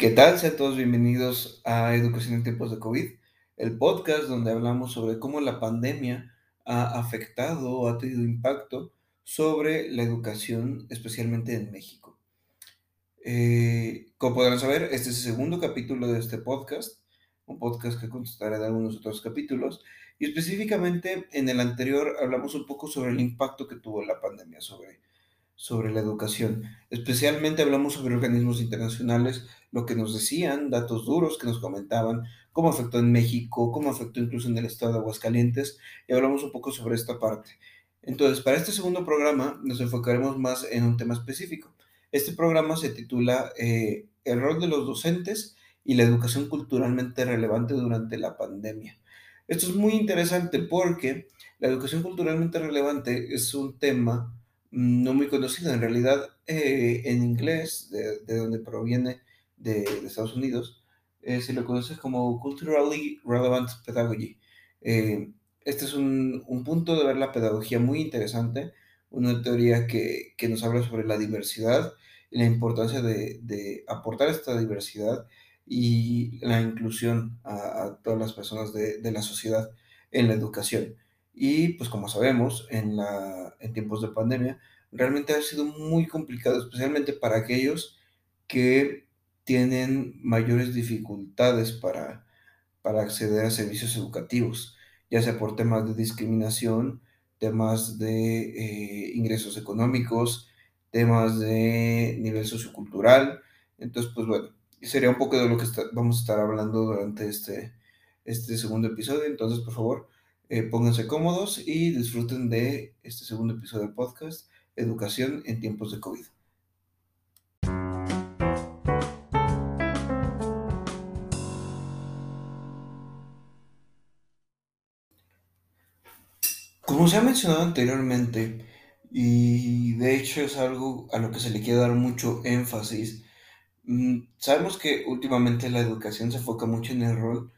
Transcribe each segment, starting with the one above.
¿Qué tal? Sean todos bienvenidos a Educación en tiempos de COVID, el podcast donde hablamos sobre cómo la pandemia ha afectado o ha tenido impacto sobre la educación, especialmente en México. Eh, como podrán saber, este es el segundo capítulo de este podcast, un podcast que constará de algunos otros capítulos, y específicamente en el anterior hablamos un poco sobre el impacto que tuvo la pandemia sobre, sobre la educación. Especialmente hablamos sobre organismos internacionales, lo que nos decían, datos duros que nos comentaban, cómo afectó en México, cómo afectó incluso en el estado de Aguascalientes, y hablamos un poco sobre esta parte. Entonces, para este segundo programa nos enfocaremos más en un tema específico. Este programa se titula eh, El rol de los docentes y la educación culturalmente relevante durante la pandemia. Esto es muy interesante porque la educación culturalmente relevante es un tema no muy conocido. En realidad, eh, en inglés, de, de, donde proviene de, Estados Unidos, eh, se lo conoce como Culturally Relevant Pedagogy. Eh, este es un, un, punto de ver la pedagogía muy interesante, una teoría que, que nos habla sobre la diversidad y la importancia de, de aportar esta diversidad y la inclusión a, a todas las personas de, de, la sociedad en la educación. Y pues como sabemos, en, la, en tiempos de pandemia, realmente ha sido muy complicado, especialmente para aquellos que tienen mayores dificultades para, para acceder a servicios educativos, ya sea por temas de discriminación, temas de eh, ingresos económicos, temas de nivel sociocultural. Entonces, pues bueno, sería un poco de lo que vamos a estar hablando durante este, este segundo episodio. Entonces, por favor, eh, pónganse cómodos y disfruten de este segundo episodio del podcast, Educación en tiempos de COVID. Como se ha mencionado anteriormente, y de hecho es algo a lo que se le quiere dar mucho énfasis, mm, sabemos que últimamente la educación se enfoca mucho en el rol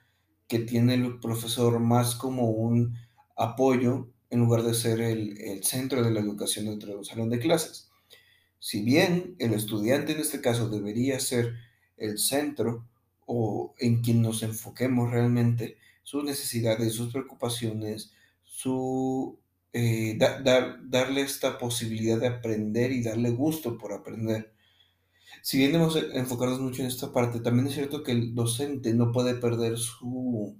que tiene el profesor más como un apoyo en lugar de ser el, el centro de la educación dentro de un salón de clases. Si bien el estudiante en este caso debería ser el centro o en quien nos enfoquemos realmente, sus necesidades, sus preocupaciones, su, eh, da, dar, darle esta posibilidad de aprender y darle gusto por aprender. Si bien debemos enfocarnos mucho en esta parte, también es cierto que el docente no puede perder su,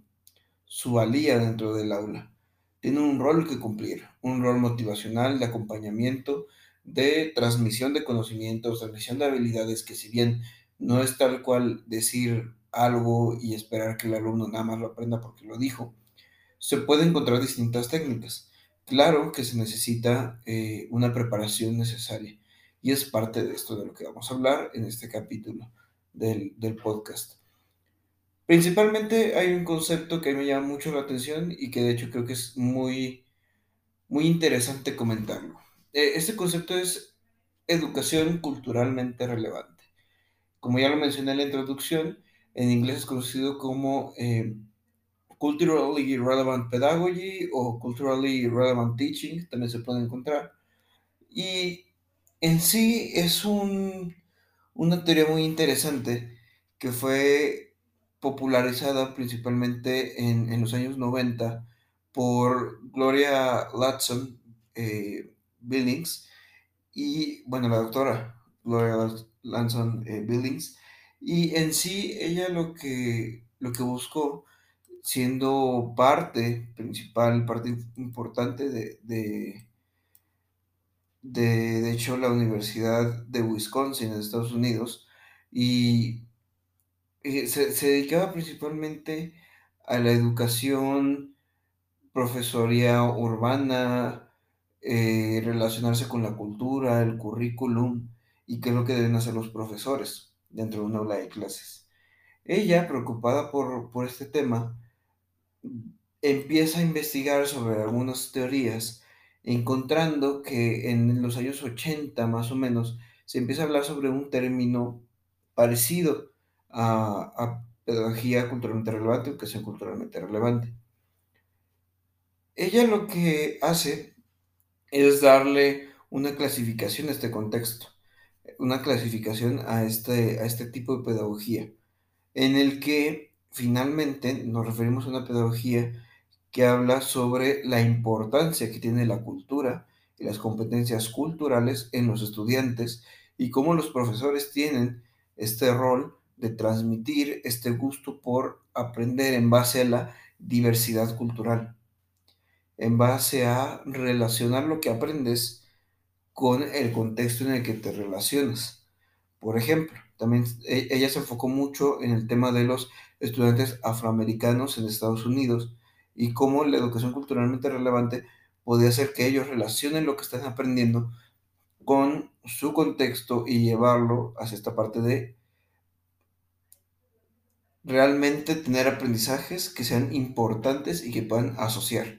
su valía dentro del aula. Tiene un rol que cumplir, un rol motivacional, de acompañamiento, de transmisión de conocimientos, transmisión de habilidades, que si bien no es tal cual decir algo y esperar que el alumno nada más lo aprenda porque lo dijo, se pueden encontrar distintas técnicas. Claro que se necesita eh, una preparación necesaria y es parte de esto de lo que vamos a hablar en este capítulo del, del podcast. Principalmente hay un concepto que me llama mucho la atención y que de hecho creo que es muy, muy interesante comentarlo. Eh, este concepto es educación culturalmente relevante. Como ya lo mencioné en la introducción, en inglés es conocido como eh, Culturally Relevant Pedagogy o Culturally Relevant Teaching, también se puede encontrar. Y en sí es un, una teoría muy interesante que fue popularizada principalmente en, en los años 90 por Gloria Latson eh, Billings y, bueno, la doctora Gloria Latson eh, Billings. Y en sí ella lo que, lo que buscó siendo parte principal, parte importante de, de, de hecho, la Universidad de Wisconsin en Estados Unidos, y eh, se, dedicaba principalmente a la educación profesoría urbana, eh, relacionarse con la cultura, el currículum, y qué es lo que deben hacer los profesores dentro de una aula de clases. Ella, preocupada por, por este tema, empieza a investigar sobre algunas teorías, encontrando que en los años 80 más o menos se empieza a hablar sobre un término parecido a, pedagogía culturalmente relevante, educación culturalmente relevante. Ella lo que hace es darle una clasificación a este contexto. una clasificación a este, a este tipo de pedagogía, en el que finalmente nos referimos a una pedagogía que habla sobre la importancia que tiene la cultura y las competencias culturales en los estudiantes y cómo los profesores tienen este rol de transmitir este gusto por aprender en base a la diversidad cultural, en base a relacionar lo que aprendes con el contexto en el que te relacionas. Por ejemplo, también e, ella se enfocó mucho en el tema de los estudiantes afroamericanos en Estados Unidos y cómo la educación culturalmente relevante podía hacer que ellos relacionen lo que están aprendiendo con su contexto y llevarlo hacia esta parte de realmente tener aprendizajes que sean importantes y que puedan asociar.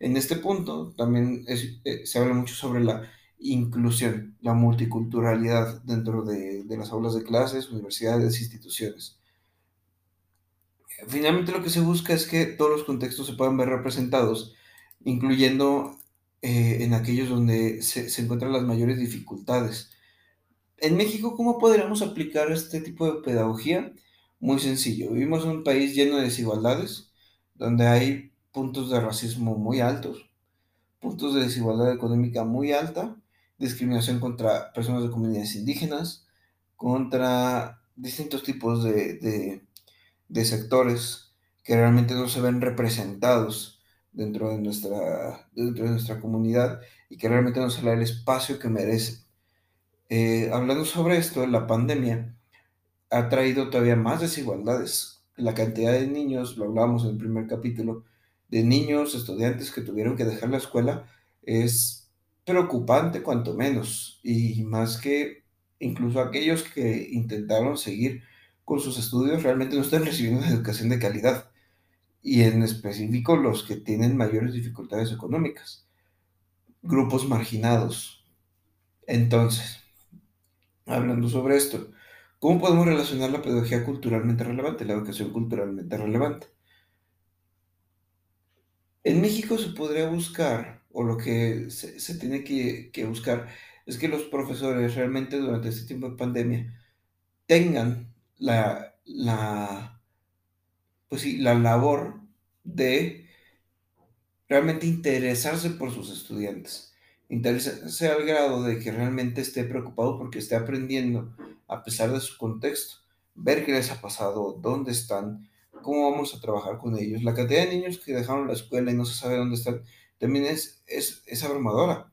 En este punto también eh, se habla mucho sobre la inclusión, la multiculturalidad dentro de, de las aulas de clases, universidades, instituciones. Finalmente lo que se busca es que todos los contextos se puedan ver representados, incluyendo eh, en aquellos donde se, encuentran las mayores dificultades. En México, ¿cómo podríamos aplicar este tipo de pedagogía? Muy sencillo, vivimos en un país lleno de desigualdades, donde hay puntos de racismo muy altos, puntos de desigualdad económica muy alta, discriminación contra personas de comunidades indígenas, contra distintos tipos de, de sectores que realmente no se ven representados dentro de nuestra, dentro de nuestra comunidad y que realmente no se le da el espacio que merecen. Eh, hablando sobre esto, la pandemia ha traído todavía más desigualdades. La cantidad de niños, lo hablábamos en el primer capítulo, de niños, estudiantes que tuvieron que dejar la escuela es preocupante cuanto menos. Y más que incluso aquellos que intentaron seguir con sus estudios realmente no están recibiendo una educación de calidad. Y en específico los que tienen mayores dificultades económicas. Grupos marginados. Entonces, hablando sobre esto, ¿cómo podemos relacionar la pedagogía culturalmente relevante, la educación culturalmente relevante? En México se podría buscar, o lo que se, tiene que, buscar, es que los profesores realmente durante este tiempo de pandemia tengan la, la, pues sí, la labor de realmente interesarse por sus estudiantes. Interesarse al grado de que realmente esté preocupado porque esté aprendiendo a pesar de su contexto. Ver qué les ha pasado, dónde están, cómo vamos a trabajar con ellos. La cantidad de niños que dejaron la escuela y no se sabe dónde están también es, es, es abrumadora.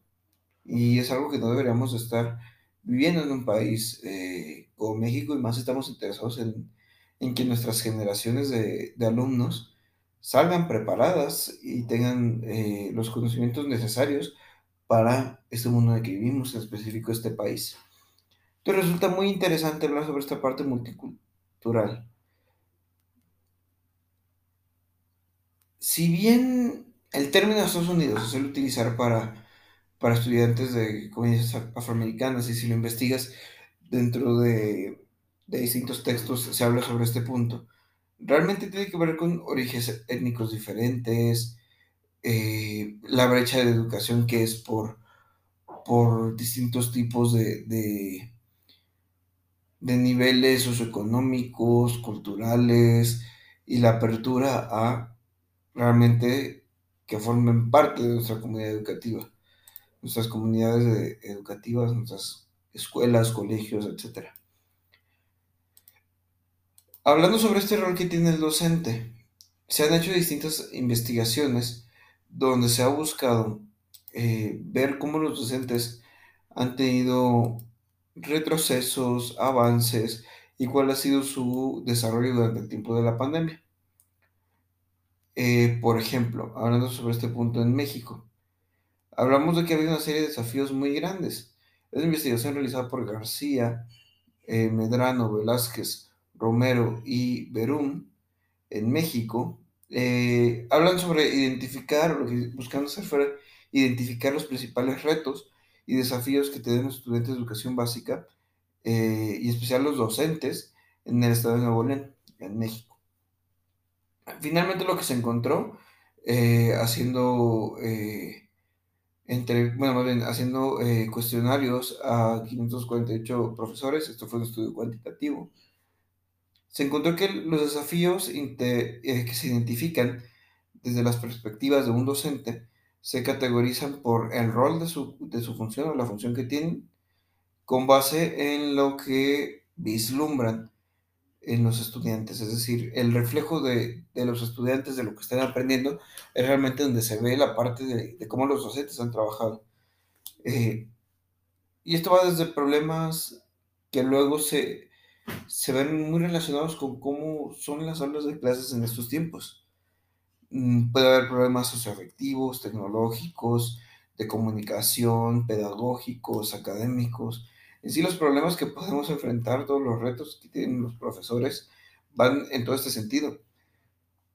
Y es algo que no deberíamos estar viviendo en un país eh, como México y más estamos interesados en, que nuestras generaciones de, alumnos salgan preparadas y tengan eh, los conocimientos necesarios para este mundo en el que vivimos, en específico este país. Entonces resulta muy interesante hablar sobre esta parte multicultural. Si bien el término Estados Unidos se suele utilizar para, para estudiantes de comunidades afroamericanas y si lo investigas dentro de, distintos textos se habla sobre este punto, realmente tiene que ver con orígenes étnicos diferentes, eh, la brecha de educación que es por, por distintos tipos de, de, de, niveles socioeconómicos, culturales y la apertura a realmente que formen parte de nuestra comunidad educativa, nuestras comunidades de, educativas, nuestras escuelas, colegios, etc. Hablando sobre este rol que tiene el docente, se han hecho distintas investigaciones donde se ha buscado eh, ver cómo los docentes han tenido retrocesos, avances y cuál ha sido su desarrollo durante el tiempo de la pandemia. Eh, por ejemplo, hablando sobre este punto en México, hablamos de que ha habido una serie de desafíos muy grandes. Es una investigación realizada por García, eh, Medrano, Velázquez, Romero y Berum en México, eh, hablan sobre identificar, lo que buscando hacer fuera, identificar los principales retos y desafíos que tienen los estudiantes de educación básica eh, y especial los docentes en el estado de Nuevo León, en México. Finalmente lo que se encontró haciendo entre, bueno, más bien haciendo eh, cuestionarios a 548 profesores, esto fue un estudio cuantitativo, se encontró que los desafíos eh, que se identifican desde las perspectivas de un docente se categorizan por el rol de su, de su función o la función que tienen, con base en lo que vislumbran en los estudiantes, es decir, el reflejo de, de los estudiantes de lo que están aprendiendo es realmente donde se ve la parte de, de cómo los docentes han trabajado. Eh, y esto va desde problemas que luego se, se ven muy relacionados con cómo son las aulas de clases en estos tiempos. Mm, Puede haber problemas socioafectivos, tecnológicos, de comunicación, pedagógicos, académicos. En sí, los problemas que podemos enfrentar, todos los retos que tienen los profesores, van en todo este sentido.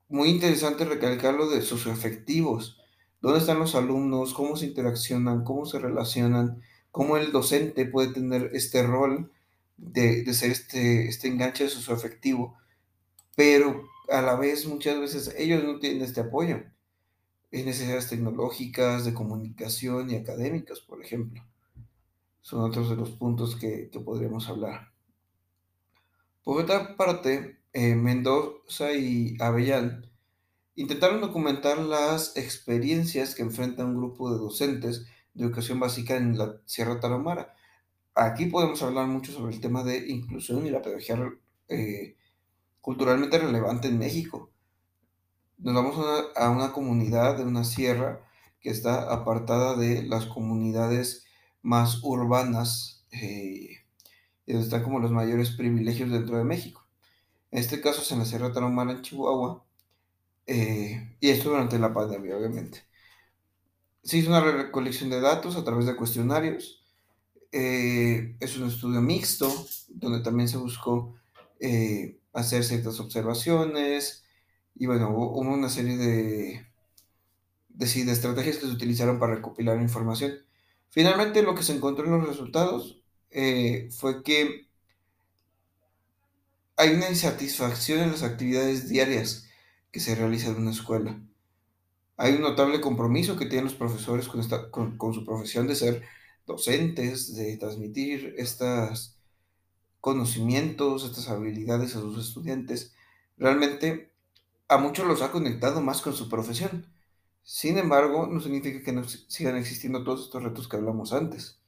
Muy interesante recalcar lo de socioafectivos. ¿Dónde están los alumnos? ¿Cómo se interaccionan? ¿Cómo se relacionan? ¿Cómo el docente puede tener este rol de, de ser este, este enganche socioafectivo? Pero a la vez, muchas veces, ellos no tienen este apoyo. Hay necesidades tecnológicas, de comunicación y académicas, por ejemplo. Son otros de los puntos que, que podríamos hablar. Por otra parte, eh, Mendoza y Avellán Intentaron documentar las experiencias que enfrenta un grupo de docentes de educación básica en la Sierra Tarahumara. Aquí podemos hablar mucho sobre el tema de inclusión y la pedagogía eh, culturalmente relevante en México. Nos vamos a una, a una comunidad de una sierra que está apartada de las comunidades más urbanas eh, donde están como los mayores privilegios dentro de México. En este caso es en la Sierra Tarahumara en Chihuahua, eh, y esto durante la pandemia, obviamente. Se hizo una recolección de datos a través de cuestionarios. Eh, es un estudio mixto, donde también se buscó eh, hacer ciertas observaciones. Y bueno, hubo una serie de, de estrategias que se utilizaron para recopilar información. Finalmente, lo que se encontró en los resultados eh, fue que hay una insatisfacción en las actividades diarias que se realizan en una escuela. Hay un notable compromiso que tienen los profesores con, esta, con, con su profesión de ser docentes, de transmitir estos conocimientos, estas habilidades a sus estudiantes. Realmente a muchos los ha conectado más con su profesión. Sin embargo, no significa que no sigan existiendo todos estos retos que hablamos antes.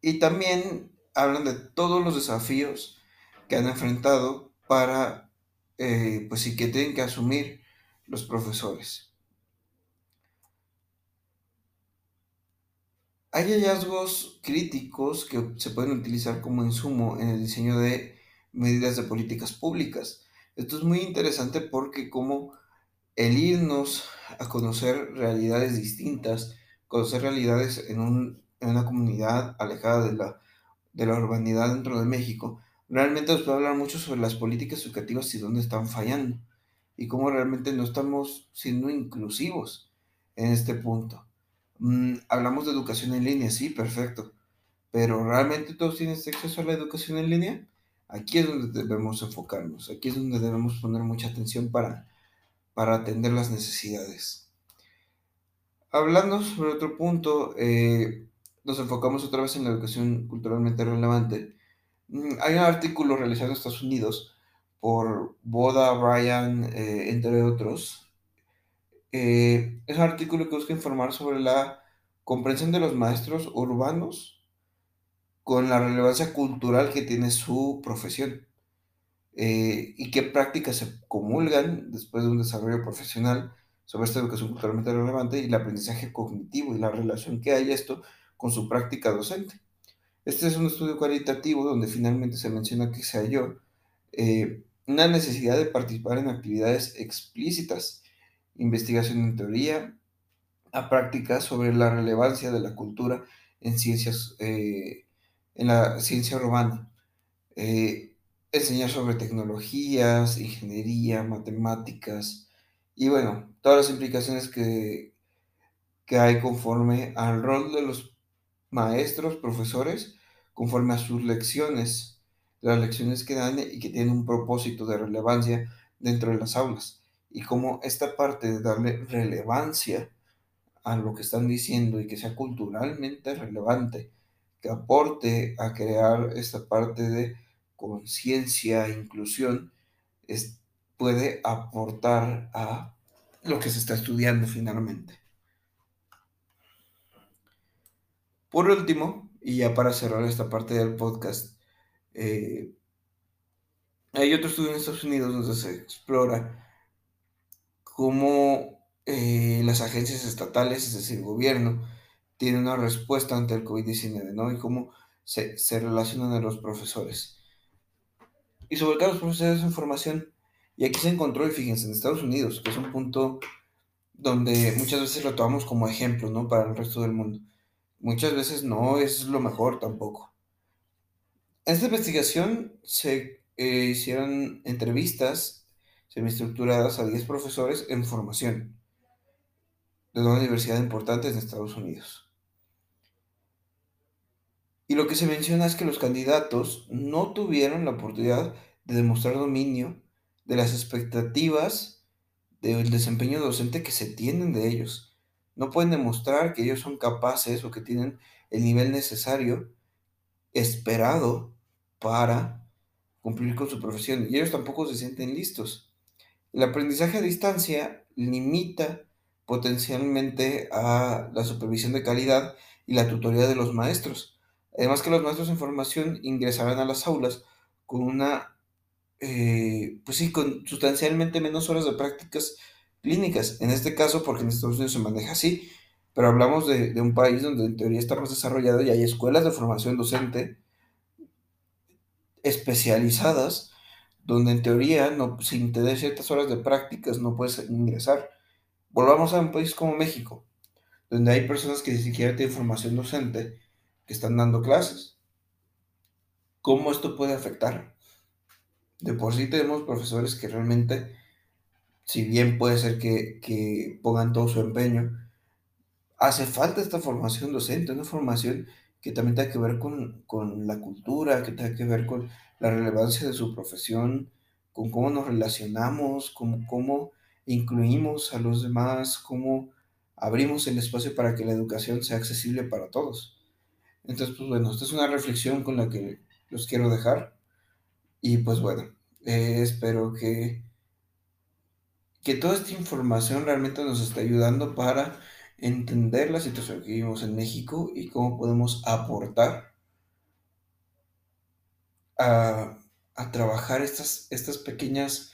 Y también hablan de todos los desafíos que han enfrentado para, eh, pues que tienen que asumir los profesores. Hay hallazgos críticos que se pueden utilizar como insumo en el diseño de medidas de políticas públicas. Esto es muy interesante porque como el irnos a conocer realidades distintas, conocer realidades en, un, en una comunidad alejada de la, de la urbanidad dentro de México, realmente nos puede hablar mucho sobre las políticas educativas y dónde están fallando y cómo realmente no estamos siendo inclusivos en este punto. Mm, hablamos de educación en línea, sí, perfecto, pero ¿realmente todos tienen acceso a la educación en línea? Aquí es donde debemos enfocarnos, aquí es donde debemos poner mucha atención para, para atender las necesidades. Hablando sobre otro punto, eh, nos enfocamos otra vez en la educación culturalmente relevante. Mm, hay un artículo realizado en Estados Unidos por Boda, Ryan, eh, entre otros. Eh, es un artículo que busca informar sobre la comprensión de los maestros urbanos con la relevancia cultural que tiene su profesión eh, y qué prácticas se comulgan después de un desarrollo profesional sobre esta educación culturalmente relevante y el aprendizaje cognitivo y la relación que hay esto con su práctica docente. Este es un estudio cualitativo donde finalmente se menciona que se halló eh, una necesidad de participar en actividades explícitas, investigación en teoría, a prácticas sobre la relevancia de la cultura en ciencias, eh, en la ciencia urbana. Eh, enseñar sobre tecnologías, ingeniería, matemáticas y bueno, todas las implicaciones que, que hay conforme al rol de los maestros, profesores, conforme a sus lecciones, las lecciones que dan y que tienen un propósito de relevancia dentro de las aulas. Y como esta parte de darle relevancia a lo que están diciendo y que sea culturalmente relevante, que aporte a crear esta parte de conciencia, inclusión, es, puede aportar a lo que se está estudiando finalmente. Por último, y ya para cerrar esta parte del podcast, eh, hay otro estudio en Estados Unidos donde se explora cómo eh, las agencias estatales, es decir, el gobierno, tienen una respuesta ante el COVID-19, ¿no? Y cómo se, se, relacionan a los profesores. Y sobre los profesores de información. Y aquí se encontró, y fíjense, en Estados Unidos, que es un punto donde muchas veces lo tomamos como ejemplo, ¿no? Para el resto del mundo. Muchas veces no es lo mejor tampoco. En esta investigación se eh, hicieron entrevistas semiestructuradas a 10 profesores en formación de una universidad importante en Estados Unidos. Y lo que se menciona es que los candidatos no tuvieron la oportunidad de demostrar dominio de las expectativas del desempeño docente que se tienen de ellos. No pueden demostrar que ellos son capaces o que tienen el nivel necesario esperado para cumplir con su profesión y ellos tampoco se sienten listos. El aprendizaje a distancia limita potencialmente a la supervisión de calidad y la tutoría de los maestros. Además que los maestros en formación ingresarán a las aulas con una, eh, pues sí, con sustancialmente menos horas de prácticas clínicas. En este caso, porque en Estados Unidos se maneja así, pero hablamos de, de un país donde en teoría está más desarrollado y hay escuelas de formación docente especializadas donde en teoría no, sin tener ciertas horas de prácticas no puedes ingresar. Volvamos a un país como México, donde hay personas que ni siquiera tienen formación docente, que están dando clases. ¿Cómo esto puede afectar? De por sí tenemos profesores que realmente, si bien puede ser que, que pongan todo su empeño, hace falta esta formación docente, una formación que también tenga que ver con, con, la cultura, que tenga que ver con la relevancia de su profesión, con cómo nos relacionamos, con cómo incluimos a los demás, cómo abrimos el espacio para que la educación sea accesible para todos. Entonces, pues bueno, esta es una reflexión con la que los quiero dejar. Y pues bueno, eh, espero que, que toda esta información realmente nos esté ayudando para entender la situación que vivimos en México y cómo podemos aportar a, a trabajar estas, estas pequeñas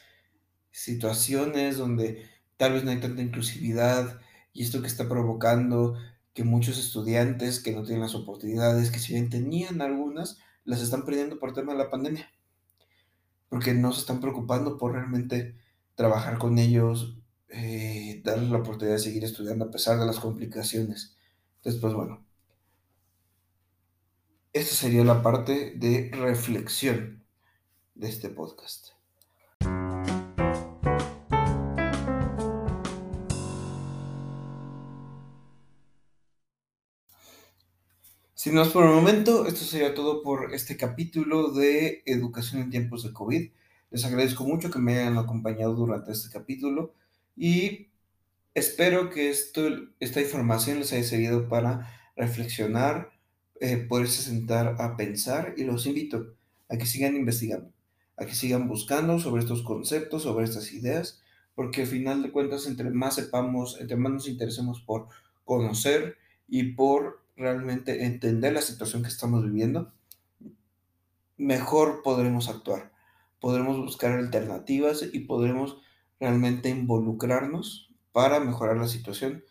situaciones donde tal vez no hay tanta inclusividad y esto que está provocando que muchos estudiantes que no tienen las oportunidades, que si bien tenían algunas, las están perdiendo por tema de la pandemia. Porque no se están preocupando por realmente trabajar con ellos, eh, darles la oportunidad de seguir estudiando a pesar de las complicaciones. Entonces, pues bueno, esta sería la parte de reflexión de este podcast. Sin más por el momento, esto sería todo por este capítulo de Educación en tiempos de COVID. Les agradezco mucho que me hayan acompañado durante este capítulo y espero que esto, esta información les haya servido para reflexionar, eh, poderse sentar a pensar y los invito a que sigan investigando, a que sigan buscando sobre estos conceptos, sobre estas ideas, porque al final de cuentas, entre más sepamos, entre más nos interesemos por conocer y por realmente entender la situación que estamos viviendo, mejor podremos actuar, podremos buscar alternativas y podremos realmente involucrarnos para mejorar la situación,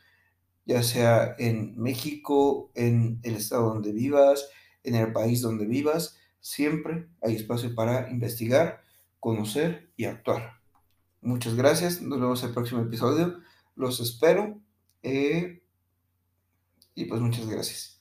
ya sea en México, en el estado donde vivas, en el país donde vivas, siempre hay espacio para investigar, conocer y actuar. Muchas gracias, nos vemos en el próximo episodio, los espero eh, y pues muchas gracias.